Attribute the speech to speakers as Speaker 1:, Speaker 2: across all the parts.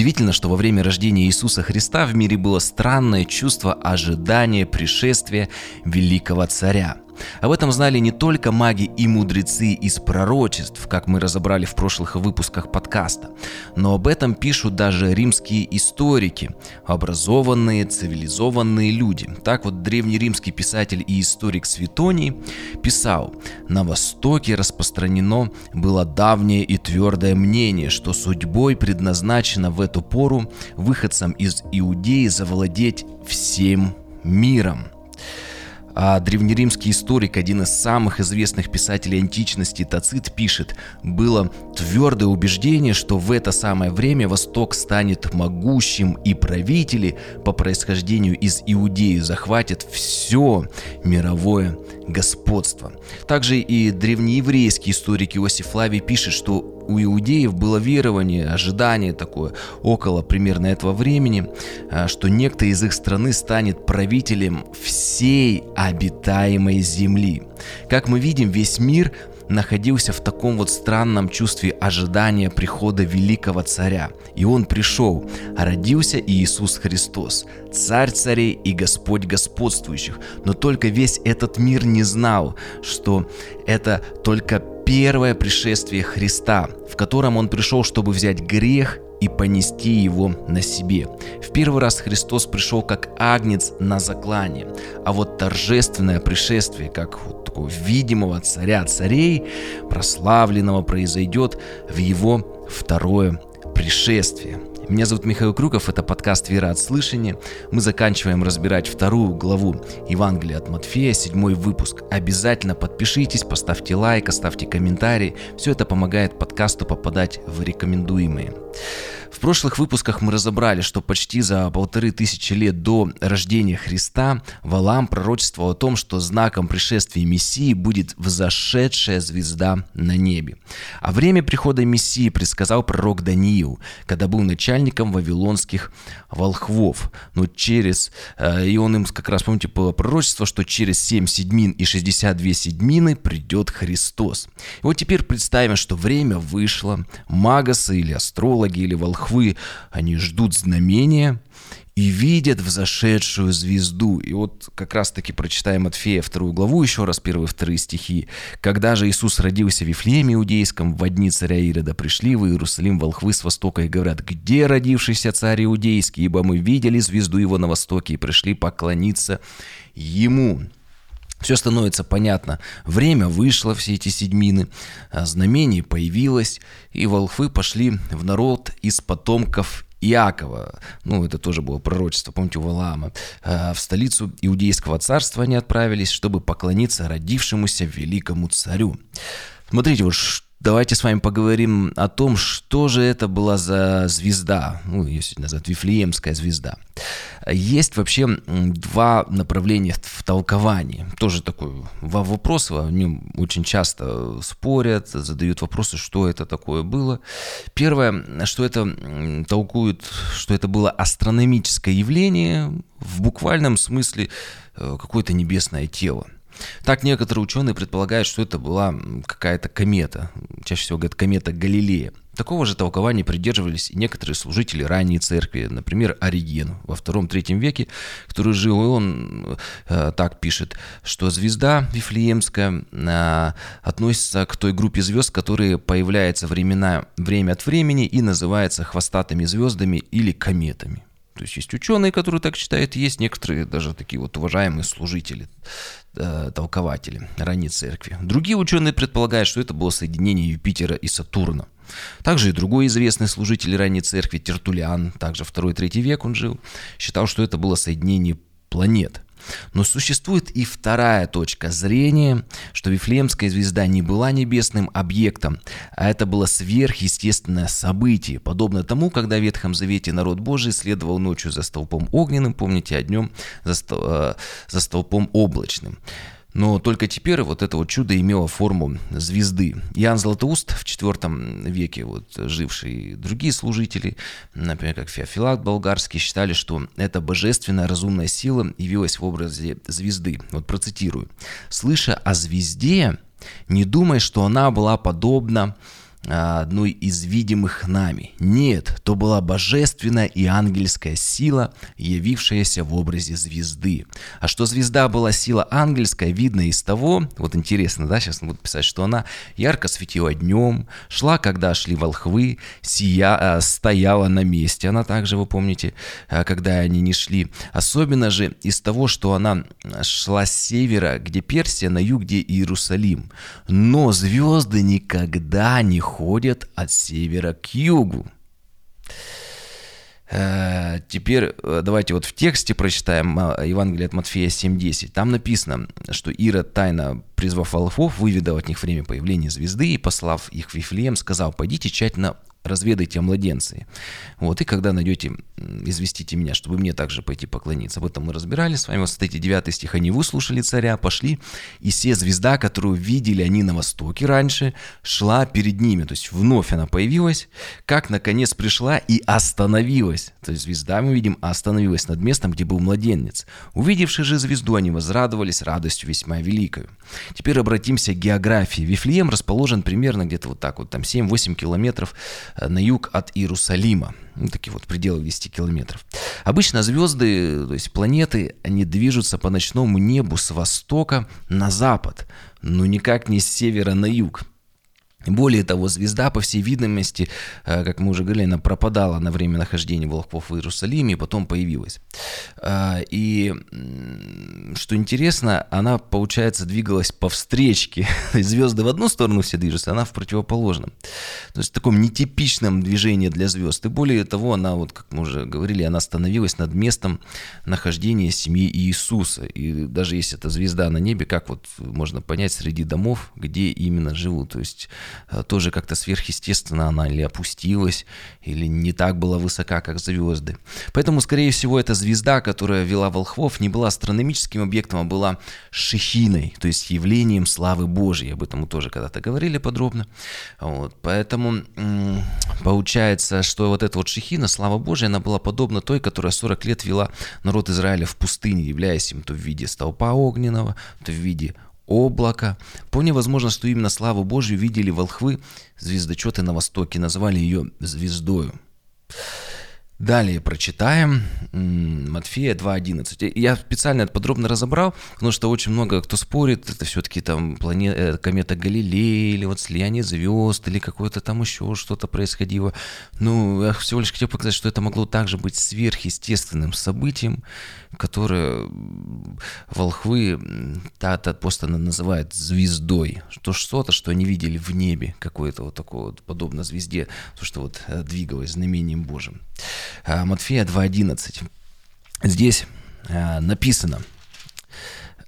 Speaker 1: Удивительно, что во время рождения Иисуса Христа в мире было странное чувство ожидания пришествия великого царя – об этом знали не только маги и мудрецы из пророчеств, как мы разобрали в прошлых выпусках подкаста, но об этом пишут даже римские историки, образованные, цивилизованные люди. Так вот древнеримский писатель и историк Светоний писал, на Востоке распространено было давнее и твердое мнение, что судьбой предназначено в эту пору выходцам из Иудеи завладеть всем миром – древнеримский историк, один из самых известных писателей античности, Тацит, пишет, было твердое убеждение, что в это самое время Восток станет могущим, и правители по происхождению из Иудеи захватят все мировое господство. Также и древнееврейский историк Иосиф Флавий пишет, что у иудеев было верование, ожидание такое около примерно этого времени, а, что некто из их страны станет правителем всей обитаемой земли. Как мы видим, весь мир находился в таком вот странном чувстве ожидания прихода великого царя. И он пришел, а родился Иисус Христос, царь царей и Господь господствующих. Но только весь этот мир не знал, что это только первое пришествие Христа, в котором Он пришел, чтобы взять грех и понести его на себе. В первый раз Христос пришел как агнец на заклание, а вот торжественное пришествие, как вот такого видимого царя царей, прославленного, произойдет в его второе пришествие – меня зовут Михаил Крюков, это подкаст «Вера от слышания». Мы заканчиваем разбирать вторую главу Евангелия от Матфея, седьмой выпуск. Обязательно подпишитесь, поставьте лайк, оставьте комментарий. Все это помогает подкасту попадать в рекомендуемые. В прошлых выпусках мы разобрали, что почти за полторы тысячи лет до рождения Христа Валам пророчествовал о том, что знаком пришествия Мессии будет взошедшая звезда на небе. А время прихода Мессии предсказал пророк Даниил, когда был начальником вавилонских волхвов. Но через, э, и он им как раз, помните, было пророчество, что через 7 седьмин и 62 седьмины придет Христос. И вот теперь представим, что время вышло, магасы или астрологи или волхвы волхвы, они ждут знамения и видят взошедшую звезду. И вот как раз-таки прочитаем от Фея вторую главу, еще раз первые вторые стихи. «Когда же Иисус родился в Вифлееме Иудейском, в дни царя Ирода пришли в Иерусалим волхвы с востока и говорят, где родившийся царь Иудейский, ибо мы видели звезду его на востоке и пришли поклониться ему». Все становится понятно. Время вышло, все эти седьмины, а знамение появилось, и волхвы пошли в народ из потомков Иакова, ну, это тоже было пророчество, помните, у Валаама, а, в столицу Иудейского царства они отправились, чтобы поклониться родившемуся великому царю. Смотрите, вот Давайте с вами поговорим о том, что же это была за звезда, ну, ее сегодня называют Вифлеемская звезда. Есть вообще два направления в толковании. Тоже такой вопрос, о нем очень часто спорят, задают вопросы, что это такое было. Первое, что это толкуют, что это было астрономическое явление, в буквальном смысле э, какое-то небесное тело – так некоторые ученые предполагают, что это была какая-то комета. Чаще всего говорят комета Галилея. Такого же толкования придерживались и некоторые служители ранней церкви, например, Ориген во втором-третьем веке, который жил, и он э, так пишет, что звезда Вифлеемская э, относится к той группе звезд, которые появляются времена, время от времени и называются хвостатыми звездами или кометами. То есть есть ученые, которые так считают, есть некоторые даже такие вот уважаемые служители, э, толкователи ранней церкви. Другие ученые предполагают, что это было соединение Юпитера и Сатурна. Также и другой известный служитель ранней церкви Тертулиан, также 2-3 век он жил, считал, что это было соединение планет – но существует и вторая точка зрения, что Вифлеемская звезда не была небесным объектом, а это было сверхъестественное событие, подобно тому, когда в Ветхом Завете народ Божий следовал ночью за столпом огненным, помните, а днем за, стол, э, за столпом облачным. Но только теперь вот это вот чудо имело форму звезды. Иоанн Златоуст в IV веке, вот, живший другие служители, например, как Феофилак болгарский, считали, что эта божественная разумная сила явилась в образе звезды. Вот процитирую. «Слыша о звезде, не думай, что она была подобна одной из видимых нами. Нет, то была божественная и ангельская сила, явившаяся в образе звезды. А что звезда была сила ангельская, видно из того, вот интересно, да, сейчас буду писать, что она ярко светила днем, шла, когда шли волхвы, сия, а, стояла на месте, она также, вы помните, а, когда они не шли. Особенно же из того, что она шла с севера, где Персия, на юг, где Иерусалим. Но звезды никогда не ходят от севера к югу. Э, теперь э, давайте вот в тексте прочитаем э, Евангелие от Матфея 7.10. Там написано, что Ирод, тайно призвав волхвов, выведал от них время появления звезды и, послав их в Вифлеем, сказал, пойдите тщательно разведайте о младенце. Вот, и когда найдете, известите меня, чтобы мне также пойти поклониться. Об этом мы разбирали с вами. Вот, смотрите, 9 стих. Они выслушали царя, пошли, и все звезда, которую видели они на востоке раньше, шла перед ними. То есть вновь она появилась, как наконец пришла и остановилась. То есть звезда, мы видим, остановилась над местом, где был младенец. Увидевши же звезду, они возрадовались радостью весьма великой. Теперь обратимся к географии. Вифлеем расположен примерно где-то вот так вот, там 7-8 километров Э, на юг от Иерусалима. Ну, такие вот пределы 10 километров. Обычно звезды, то есть планеты, они движутся по ночному небу с востока на запад, но никак не с севера на юг. Более того, звезда, по всей видимости, э, как мы уже говорили, она пропадала на время нахождения волхвов в Иерусалиме и потом появилась. Э, и, что интересно, она, получается, двигалась по встречке. Звезды в одну сторону все движутся, она в противоположном. То есть в таком нетипичном движении для звезд. И более того, она, вот как мы уже говорили, она становилась над местом нахождения семьи Иисуса. И даже если это звезда на небе, как вот можно понять среди домов, где именно живут. То есть тоже как-то сверхъестественно она или опустилась, или не так была высока, как звезды. Поэтому, скорее всего, эта звезда, которая вела волхвов, не была астрономическим объектом, а была шехиной, то есть явлением славы Божьей. Об этом мы тоже когда-то говорили подробно. Вот. Поэтому получается, что вот эта вот шехина, слава Божья, она была подобна той, которая 40 лет вела народ Израиля в пустыне, являясь им то в виде столпа огненного, то в виде облако. Вполне возможно, что именно славу Божью видели волхвы, звездочеты на востоке, назвали ее звездою. Далее прочитаем Матфея 2.11. Я специально это подробно разобрал, потому что очень много кто спорит, это все-таки там планета, э, комета Галилея, или вот слияние звезд, или какое-то там еще что-то происходило. Ну, я всего лишь хотел показать, что это могло также быть сверхъестественным событием, которое волхвы Тата просто называют звездой. Что что-то, что они видели в небе, какое-то вот такое вот подобно звезде, то, что вот э, двигалось знамением Божьим. А, Матфея 2.11. Здесь а, написано,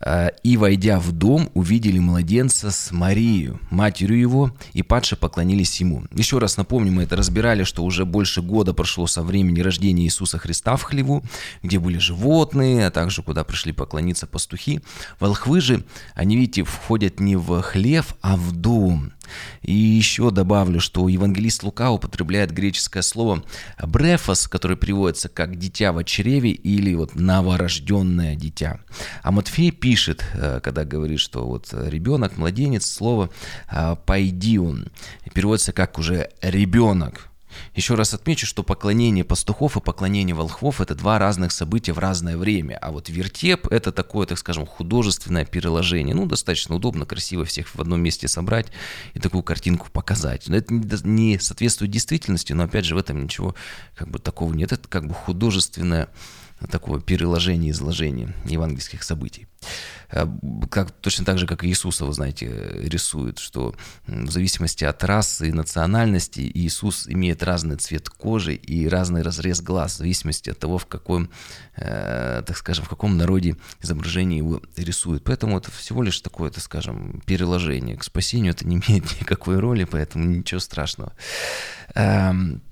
Speaker 1: а, «И, войдя в дом, увидели младенца с Марией, матерью его, и падше поклонились ему». Еще раз напомню, мы это разбирали, что уже больше года прошло со времени рождения Иисуса Христа в хлеву, где были животные, а также куда пришли поклониться пастухи. Волхвы же, они, видите, входят не в хлев, а в дом. И еще добавлю, что евангелист Лука употребляет греческое слово «брефос», которое переводится как «дитя в чреве» или вот «новорожденное дитя». А Матфей пишет, э, когда говорит, что вот ребенок, младенец, слово э, «пойди он», переводится как уже «ребенок». Еще раз отмечу, что поклонение пастухов и поклонение волхвов – это два разных события в разное время. А вот вертеп – это такое, так скажем, художественное переложение. Ну, достаточно удобно, красиво всех в одном месте собрать и такую картинку показать. Но это не соответствует действительности, но опять же в этом ничего как бы такого нет. Это как бы художественное такого переложения, изложения евангельских событий. Э, как, точно так же, как Иисуса, вы знаете, рисует, что в зависимости от расы и национальности Иисус имеет разный цвет кожи и разный разрез глаз, в зависимости от того, в каком, э, так скажем, в каком народе изображение его рисует. Поэтому это всего лишь такое, так скажем, переложение. К спасению это не имеет никакой роли, поэтому ничего страшного. Эм,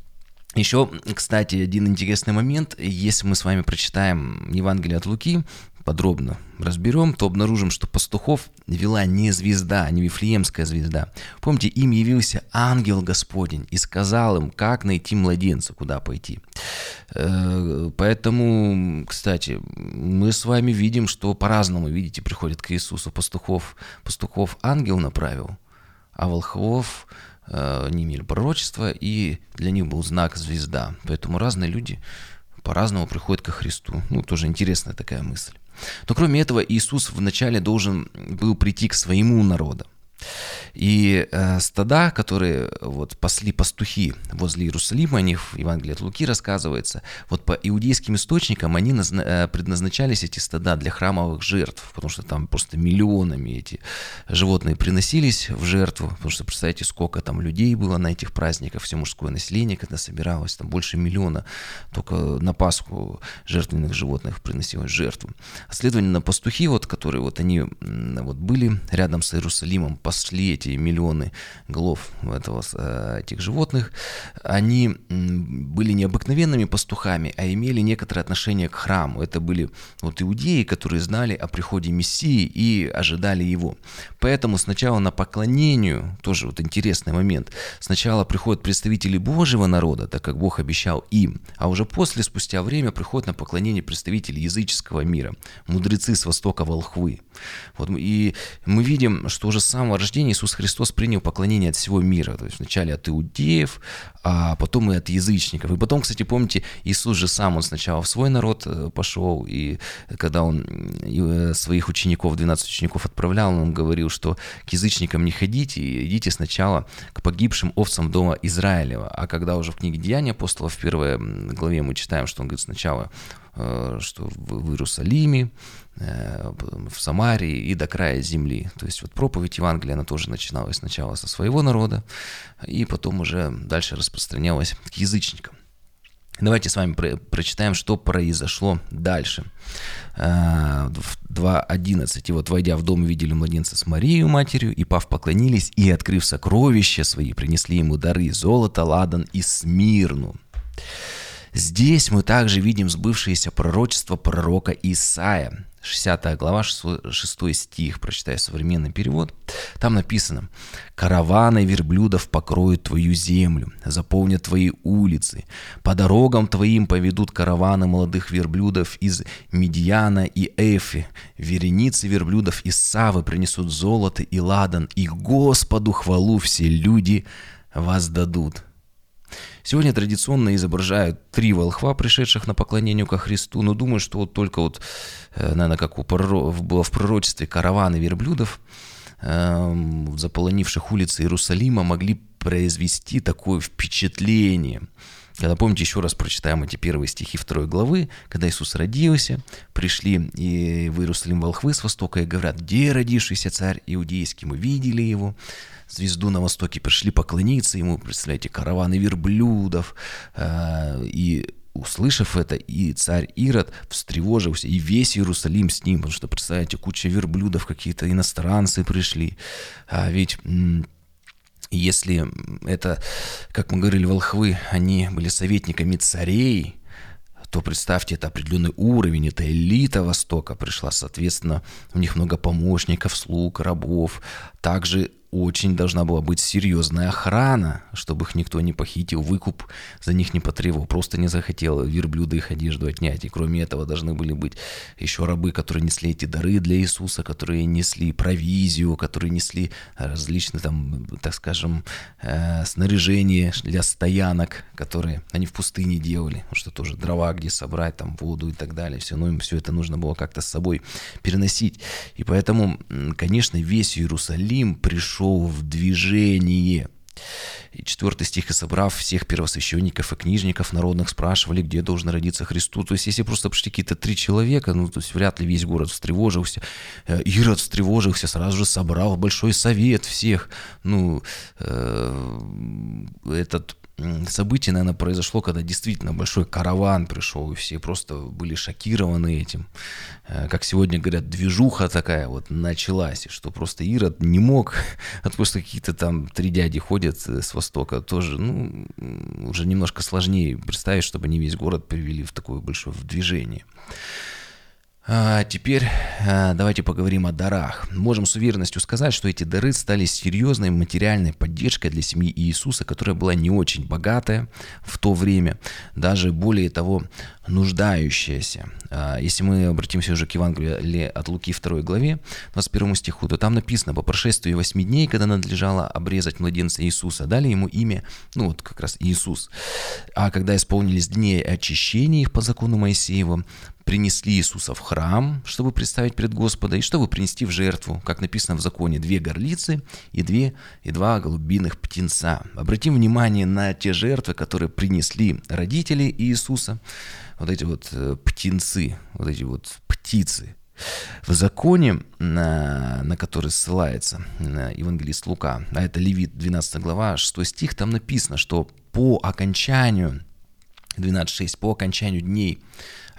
Speaker 1: еще, кстати, один интересный момент. Если мы с вами прочитаем Евангелие от Луки, подробно разберем, то обнаружим, что пастухов вела не звезда, не Вифлеемская звезда. Помните, им явился ангел Господень и сказал им, как найти младенца, куда пойти. Э, поэтому, кстати, мы с вами видим, что по-разному, видите, приходят к Иисусу пастухов. Пастухов ангел направил, а волхвов не имели пророчества, и для них был знак звезда. Поэтому разные люди по-разному приходят ко Христу. Ну, тоже интересная такая мысль. Но кроме этого, Иисус вначале должен был прийти к своему народу. И э, стада, которые вот пасли пастухи возле Иерусалима, о них в Евангелии от Луки рассказывается, вот по иудейским источникам они назна- э, предназначались, эти стада, для храмовых жертв, потому что там просто миллионами эти животные приносились в жертву, потому что представьте, сколько там людей было на этих праздниках, все мужское население, когда собиралось, там больше миллиона только на Пасху жертвенных животных приносилось жертву. А следовательно, пастухи, вот, которые вот они вот были рядом с Иерусалимом, пасли эти миллионы голов этого, э, этих животных, они были необыкновенными пастухами, а имели некоторое отношение к храму. Это были вот иудеи, которые знали о приходе Мессии и ожидали его. Поэтому сначала на поклонению, тоже вот интересный момент, сначала приходят представители Божьего народа, так как Бог обещал им, а уже после, спустя время, приходят на поклонение представители языческого мира, мудрецы с востока волхвы. Вот, и мы видим, что уже с самого рождения Иисус Христос принял поклонение от всего мира. То есть вначале от иудеев, а потом и от язычников. И потом, кстати, помните, Иисус же сам, он сначала в свой народ э, пошел, и когда он э, своих учеников, 12 учеников отправлял, он говорил, что к язычникам не ходите, идите сначала к погибшим овцам дома Израилева. А когда уже в книге Деяния апостола в первой главе мы читаем, что он говорит сначала Э, что в Иерусалиме, э, в Самарии и до края земли. То есть вот проповедь Евангелия, она тоже начиналась сначала со своего народа, и потом уже дальше распространялась к язычникам. Давайте с вами про прочитаем, что произошло дальше. Э, в 2.11. «И вот, войдя в дом, видели младенца с Марией, матерью, и, пав, поклонились, и, открыв сокровища свои, принесли ему дары золото, ладан и смирну». Здесь мы также видим сбывшееся пророчество пророка Исаия. 60 глава, 6 стих, прочитаю современный перевод. Там написано «Караваны верблюдов покроют твою землю, заполнят твои улицы, по дорогам твоим поведут караваны молодых верблюдов из Медиана и Эфи, вереницы верблюдов из Савы принесут золото и ладан, и Господу хвалу все люди воздадут». Сегодня традиционно изображают три волхва, пришедших на поклонение ко Христу, но думаю, что вот только вот, э, наверное, как у пророк, было в пророчестве караваны верблюдов, эм, заполонивших улицы Иерусалима, могли произвести такое впечатление. Когда, помните, еще раз прочитаем эти первые стихи второй главы, когда Иисус родился, пришли и в Иерусалим волхвы с востока и говорят, где родившийся царь иудейский, мы видели его, звезду на востоке, пришли поклониться ему, представляете, караваны верблюдов, э, и услышав это, и царь Ирод встревожился, и весь Иерусалим с ним, потому что, представляете, куча верблюдов, какие-то иностранцы пришли, а ведь если это, как мы говорили, волхвы, они были советниками царей, то представьте, это определенный уровень, это элита Востока пришла, соответственно, у них много помощников, слуг, рабов. Также очень должна была быть серьезная охрана, чтобы их никто не похитил, выкуп за них не потребовал, просто не захотел верблюда их одежду отнять. И кроме этого должны были быть еще рабы, которые несли эти дары для Иисуса, которые несли провизию, которые несли различные там, так скажем, э, снаряжение для стоянок, которые они в пустыне делали, что тоже дрова где собрать, там воду и так далее, все, ну им все это нужно было как-то с собой переносить. И поэтому, конечно, весь Иерусалим пришел пришел в движение. И четвертый стих, «И собрав всех первосвященников и книжников народных, спрашивали, где должен родиться Христу». То есть, если просто пришли какие-то три человека, ну, то есть, вряд ли весь город встревожился. Э, Ирод встревожился, сразу же собрал большой совет всех. Ну, э, этот событие, наверное, произошло, когда действительно большой караван пришел, и все просто были шокированы этим. Э, как сегодня говорят, движуха такая вот началась, что просто Ирод не мог, от просто какие-то там три дяди ходят с востока, тоже, ну, уже немножко сложнее представить, чтобы они весь город привели в такое большое движение. А теперь а, давайте поговорим о дарах. Можем с уверенностью сказать, что эти дары стали серьезной материальной поддержкой для семьи Иисуса, которая была не очень богатая в то время. Даже более того, нуждающаяся. А, если мы обратимся уже к Евангелию от Луки 2 главе, 21 стиху, то там написано, по прошествии 8 дней, когда надлежало обрезать младенца Иисуса, дали ему имя, ну вот как раз Иисус. А когда исполнились дни очищения их по закону Моисеева, принесли Иисуса в храм, чтобы представить пред Господа, и чтобы принести в жертву, как написано в законе, две горлицы и, две, и два голубиных птенца. Обратим внимание на те жертвы, которые принесли родители Иисуса, вот эти вот э, птенцы, вот эти вот птицы. В законе, на, на который ссылается евангелист Лука, а это Левит 12 глава, 6 стих, там написано, что по окончанию 12.6. По окончанию дней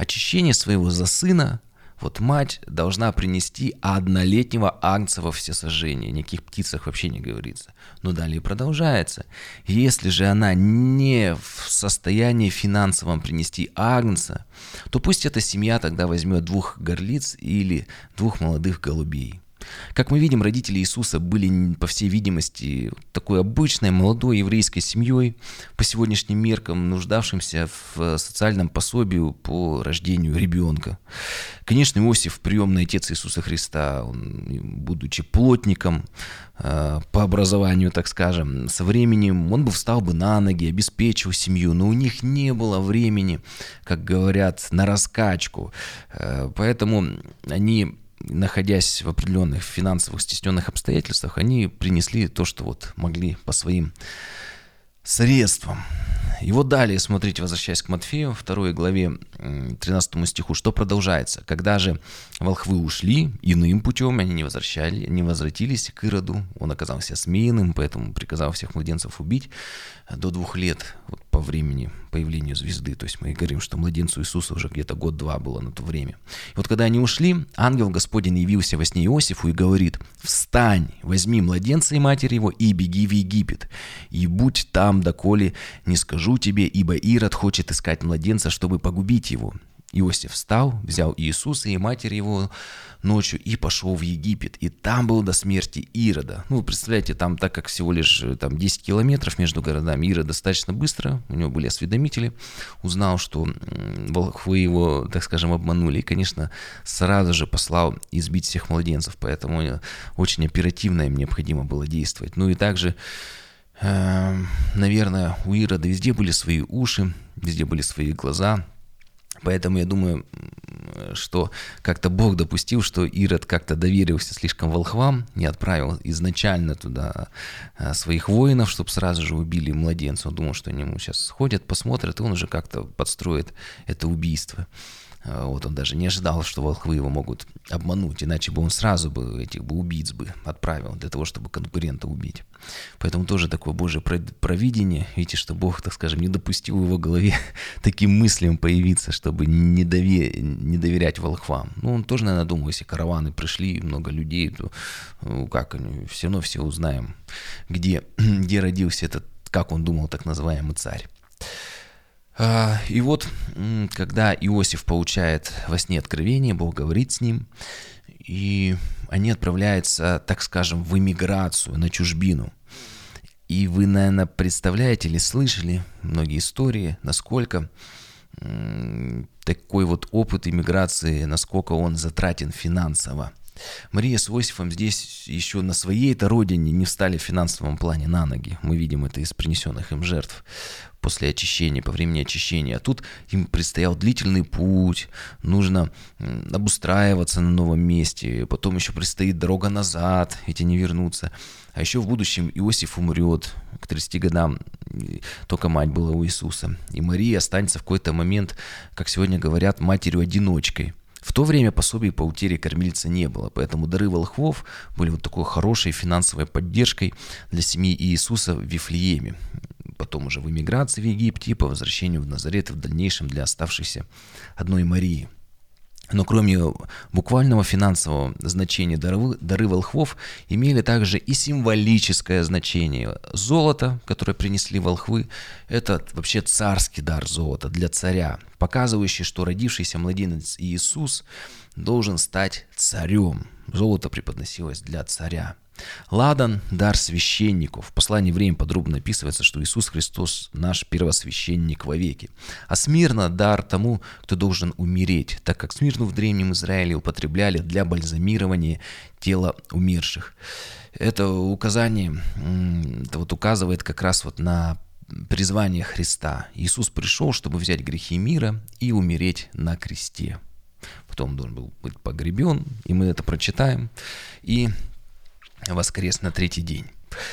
Speaker 1: очищения своего за сына, вот мать должна принести однолетнего агнца во всесожжение. Никаких птицах вообще не говорится. Но далее продолжается. Если же она не в состоянии финансовом принести агнца, то пусть эта семья тогда возьмет двух горлиц или двух молодых голубей. Как мы видим, родители Иисуса были, по всей видимости, такой обычной молодой еврейской семьей, по сегодняшним меркам нуждавшимся в социальном пособии по рождению ребенка. Конечно, Иосиф, приемный отец Иисуса Христа, он, будучи плотником, э, по образованию, так скажем, со временем он бы встал бы на ноги, обеспечил семью, но у них не было времени, как говорят, на раскачку. Э, поэтому они находясь в определенных финансовых стесненных обстоятельствах, они принесли то, что вот могли по своим средствам. И вот далее, смотрите, возвращаясь к Матфею, 2 главе 13 стиху, что продолжается. Когда же волхвы ушли иным путем, они не, возвращали, не возвратились к Ироду, он оказался смеянным, поэтому приказал всех младенцев убить до двух лет вот, по времени появления звезды. То есть мы говорим, что младенцу Иисуса уже где-то год-два было на то время. И вот когда они ушли, ангел Господень явился во сне Иосифу и говорит, «Встань, возьми младенца и матери его и беги в Египет, и будь там, доколе не скажу тебе, ибо Ирод хочет искать младенца, чтобы погубить его». Иосиф встал, взял Иисуса и матери его ночью и пошел в Египет. И там был до смерти Ирода. Ну, вы представляете, там, так как всего лишь э, там 10 километров между городами, Ирод достаточно быстро, у него были осведомители, узнал, что волхвы его, так скажем, обманули. И, конечно, сразу же послал избить всех младенцев. Поэтому э, очень оперативно им необходимо было действовать. Ну и также эм, наверное, у Ирода везде были свои уши, везде были свои глаза, Поэтому я думаю, что как-то Бог допустил, что Ирод как-то доверился слишком волхвам, не отправил изначально туда а, своих воинов, чтобы сразу же убили младенца. Он думал, что они ему сейчас сходят, посмотрят, и он уже как-то подстроит это убийство. А, вот он даже не ожидал, что волхвы его могут обмануть, иначе бы он сразу бы этих бы убийц бы отправил для того, чтобы конкурента убить. Поэтому тоже такое Божье провидение. Видите, что Бог, так скажем, не допустил в его голове таким мыслям появиться, чтобы не, дове... не доверять волхвам. Ну, он тоже, наверное, думал, если караваны пришли, много людей, то ну, как они, все равно все узнаем, где, где родился этот, как он думал, так называемый царь. А, и вот, когда Иосиф получает во сне откровение, Бог говорит с ним, и они отправляются, так скажем, в эмиграцию, на чужбину. И вы, наверное, представляете или слышали многие истории, насколько такой вот опыт иммиграции, насколько он затратен финансово. Мария с Иосифом здесь еще на своей-то родине не встали в финансовом плане на ноги. Мы видим это из принесенных им жертв после очищения, по времени очищения. А тут им предстоял длительный путь, нужно обустраиваться на новом месте, потом еще предстоит дорога назад, эти не вернутся. А еще в будущем Иосиф умрет, к 30 годам только мать была у Иисуса. И Мария останется в какой-то момент, как сегодня говорят, матерью-одиночкой. В то время пособий по утере кормильца не было, поэтому дары волхвов были вот такой хорошей финансовой поддержкой для семьи Иисуса в Вифлееме потом уже в эмиграции в Египте по возвращению в Назарет и в дальнейшем для оставшейся одной Марии. Но кроме буквального финансового значения дары, дары волхвов имели также и символическое значение. Золото, которое принесли волхвы, это вообще царский дар золота для царя, показывающий, что родившийся младенец Иисус должен стать царем. Золото преподносилось для царя. Ладан – дар священников. В послании «Время» подробно описывается, что Иисус Христос – наш первосвященник вовеки. А смирно – дар тому, кто должен умереть, так как смирну в Древнем Израиле употребляли для бальзамирования тела умерших. Это указание это вот указывает как раз вот на призвание Христа. Иисус пришел, чтобы взять грехи мира и умереть на кресте. Потом должен был быть погребен, и мы это прочитаем. И воскрес на третий день.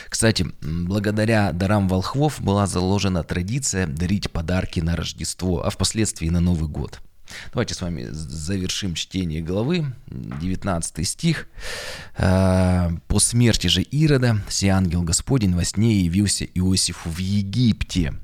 Speaker 1: Кстати, благодаря дарам волхвов была заложена традиция дарить подарки на Рождество, а впоследствии на Новый год. Давайте с вами завершим чтение главы, 19 стих. «А, «По смерти же Ирода, сей ангел Господень во сне явился Иосифу в Египте».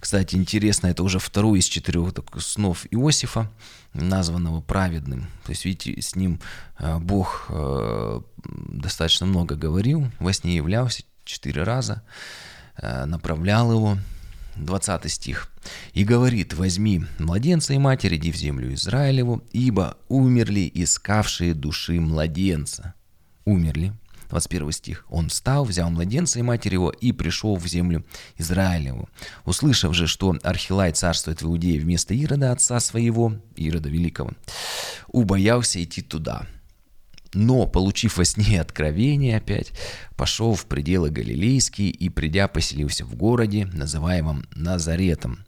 Speaker 1: Кстати, интересно, это уже второй из четырех снов Иосифа, названного праведным. То есть, видите, с ним а, Бог а, достаточно много говорил, во сне являлся четыре раза, направлял его, 20 стих. «И говорит, возьми младенца и матери, иди в землю Израилеву, ибо умерли искавшие души младенца». Умерли. 21 стих. «Он встал, взял младенца и матери его и пришел в землю Израилеву. Услышав же, что Архилай царствует в Иудее вместо Ирода, отца своего, Ирода Великого, убоялся идти туда» но, получив во сне откровение опять, пошел в пределы Галилейские и, придя, поселился в городе, называемом Назаретом.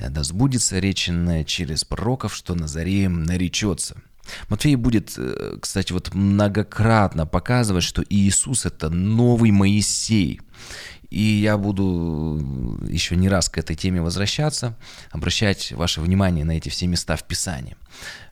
Speaker 1: Да сбудется реченное через пророков, что Назареем наречется. Матфей будет, э, кстати, вот многократно показывать, что Иисус – это новый Моисей. И я буду еще не раз к этой теме возвращаться, обращать ваше внимание на эти все места в Писании.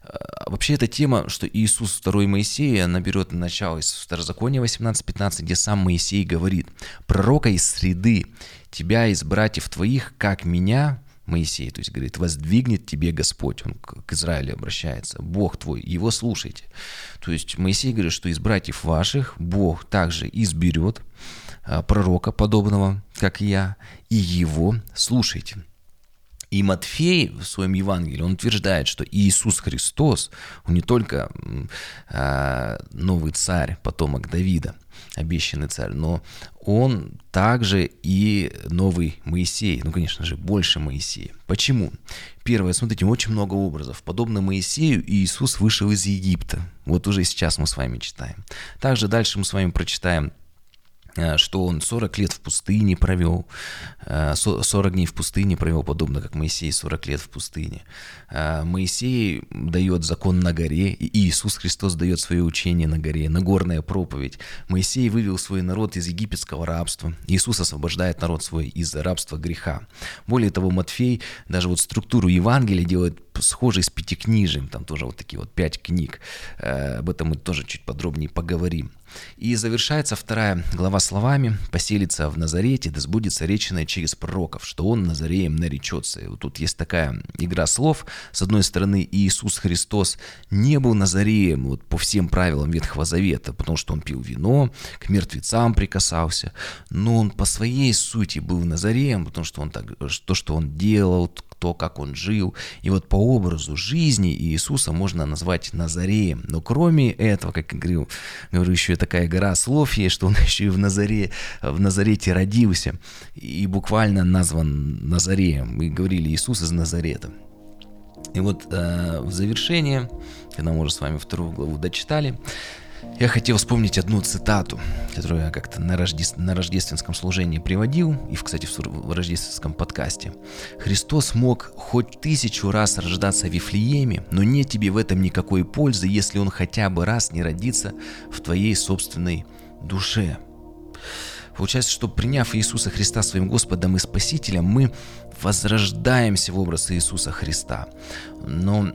Speaker 1: А, вообще эта тема, что Иисус второй Моисей, она берет начало из Второзакония 18.15, где сам Моисей говорит, «Пророка из среды, тебя из братьев твоих, как меня, Моисей, то есть говорит, воздвигнет тебе Господь, он к Израилю обращается, Бог твой, его слушайте. То есть Моисей говорит, что из братьев ваших Бог также изберет а, пророка подобного, как я, и его слушайте. И Матфей в своем Евангелии, он утверждает, что Иисус Христос, он не только э, новый царь, потомок Давида, обещанный царь, но он также и новый Моисей, ну, конечно же, больше Моисея. Почему? Первое, смотрите, очень много образов. Подобно Моисею, Иисус вышел из Египта. Вот уже сейчас мы с вами читаем. Также дальше мы с вами прочитаем что он 40 лет в пустыне провел, 40 э, дней в пустыне провел, подобно как Моисей 40 лет в пустыне. Э, Моисей дает закон на горе, и Иисус Христос дает свое учение на горе, Нагорная проповедь. Моисей вывел свой народ из египетского рабства. Иисус освобождает народ свой из рабства греха. Более того, Матфей даже вот структуру Евангелия делает схожей с пятикнижием, там тоже вот такие вот пять книг. Об этом мы тоже чуть подробнее поговорим. И завершается вторая глава словами «Поселится в Назарете, да сбудется реченное через пророков, что он Назареем наречется». И вот тут есть такая игра слов. С одной стороны, Иисус Христос не был Назареем вот, по всем правилам Ветхого Завета, потому что он пил вино, к мертвецам прикасался, но он по своей сути был Назареем, потому что он так, то, что он делал, то, как он жил. И вот по образу жизни Иисуса можно назвать Назареем. Но кроме этого, как я говорил, говорю, еще такая гора слов есть, что он еще и в, Назаре, в Назарете родился. И буквально назван Назареем. Мы говорили Иисус из Назарета. И вот э, в завершение, когда мы уже с вами вторую главу дочитали, я хотел вспомнить одну цитату, которую я как-то на, рождеств... на рождественском служении приводил, и, кстати, в рождественском подкасте. «Христос мог хоть тысячу раз рождаться в Вифлееме, но нет тебе в этом никакой пользы, если Он хотя бы раз не родится в твоей собственной душе». Получается, что приняв Иисуса Христа своим Господом и Спасителем, мы возрождаемся в образ Иисуса Христа. Но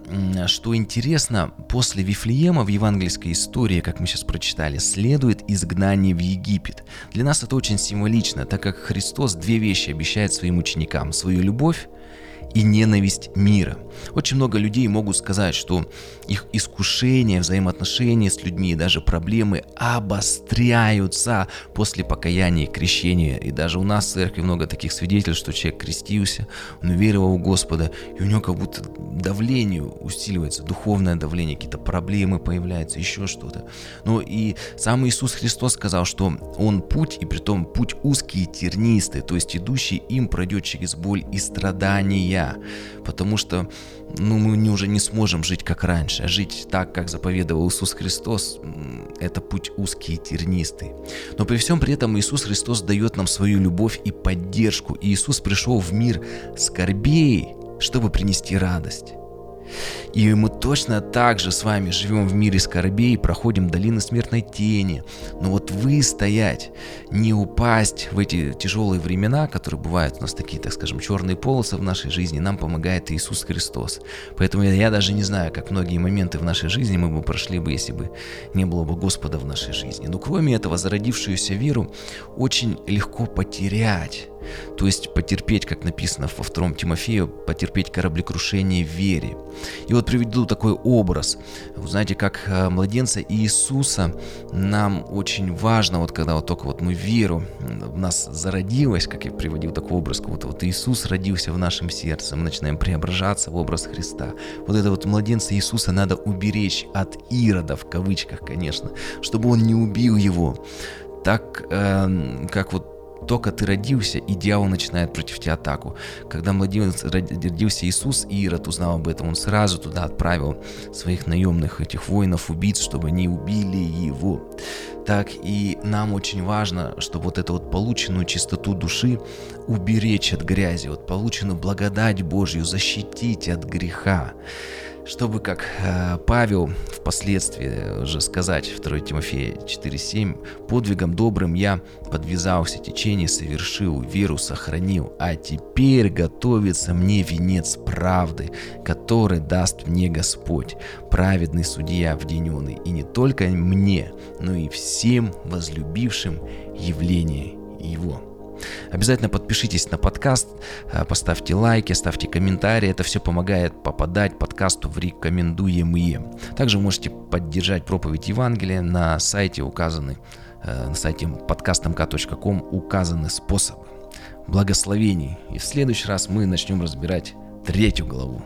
Speaker 1: что интересно, после Вифлеема в евангельской истории, как мы сейчас прочитали, следует изгнание в Египет. Для нас это очень символично, так как Христос две вещи обещает своим ученикам. Свою любовь и ненависть мира. Очень много людей могут сказать, что их искушения, взаимоотношения с людьми, даже проблемы обостряются после покаяния и крещения. И даже у нас в церкви много таких свидетельств, что человек крестился, он уверовал в Господа, и у него как будто давление усиливается, духовное давление, какие-то проблемы появляются, еще что-то. Но и сам Иисус Христос сказал, что Он путь, и при том путь узкий и тернистый, то есть идущий им пройдет через боль и страдания, потому что ну, мы уже не сможем жить как раньше, жить так, как заповедовал Иисус Христос, это путь узкий и тернистый. Но при всем при этом Иисус Христос дает нам свою любовь и поддержку, и Иисус пришел в мир скорбей, чтобы принести радость. И мы точно так же с вами живем в мире скорбей, проходим долины смертной тени. Но вот вы стоять, не упасть в эти тяжелые времена, которые бывают у нас такие, так скажем, черные полосы в нашей жизни, нам помогает Иисус Христос. Поэтому я даже не знаю, как многие моменты в нашей жизни мы бы прошли бы, если бы не было бы Господа в нашей жизни. Но кроме этого, зародившуюся веру очень легко потерять. То есть потерпеть, как написано во втором Тимофею, потерпеть кораблекрушение в вере. И вот приведу такой образ. Вы знаете, как э, младенца Иисуса нам очень важно, вот когда вот только вот мы веру в нас зародилась, как я приводил такой образ, будто вот Иисус родился в нашем сердце, мы начинаем преображаться в образ Христа. Вот это вот младенца Иисуса надо уберечь от ирода, в кавычках, конечно, чтобы он не убил его. Так, э, как вот только ты родился, и дьявол начинает против тебя атаку. Когда младенец родился Иисус, Ирод узнал об этом, он сразу туда отправил своих наемных этих воинов, убийц, чтобы они убили его. Так и нам очень важно, чтобы вот эту вот полученную чистоту души уберечь от грязи, вот полученную благодать Божью защитить от греха чтобы, как э, Павел впоследствии уже сказать, 2 Тимофея 4.7, «Подвигом добрым я подвязался, течение совершил, веру сохранил, а теперь готовится мне венец правды, который даст мне Господь, праведный судья в день он, и не только мне, но и всем возлюбившим явление Его». Обязательно подпишитесь на подкаст, э, поставьте лайки, ставьте комментарии. Это все помогает попадать подкасту в рекомендуемые. Также можете поддержать проповедь Евангелия на сайте указаны, э, на сайте подкастмк.ком указаны способы. Благословений. И в следующий раз мы начнем разбирать третью главу.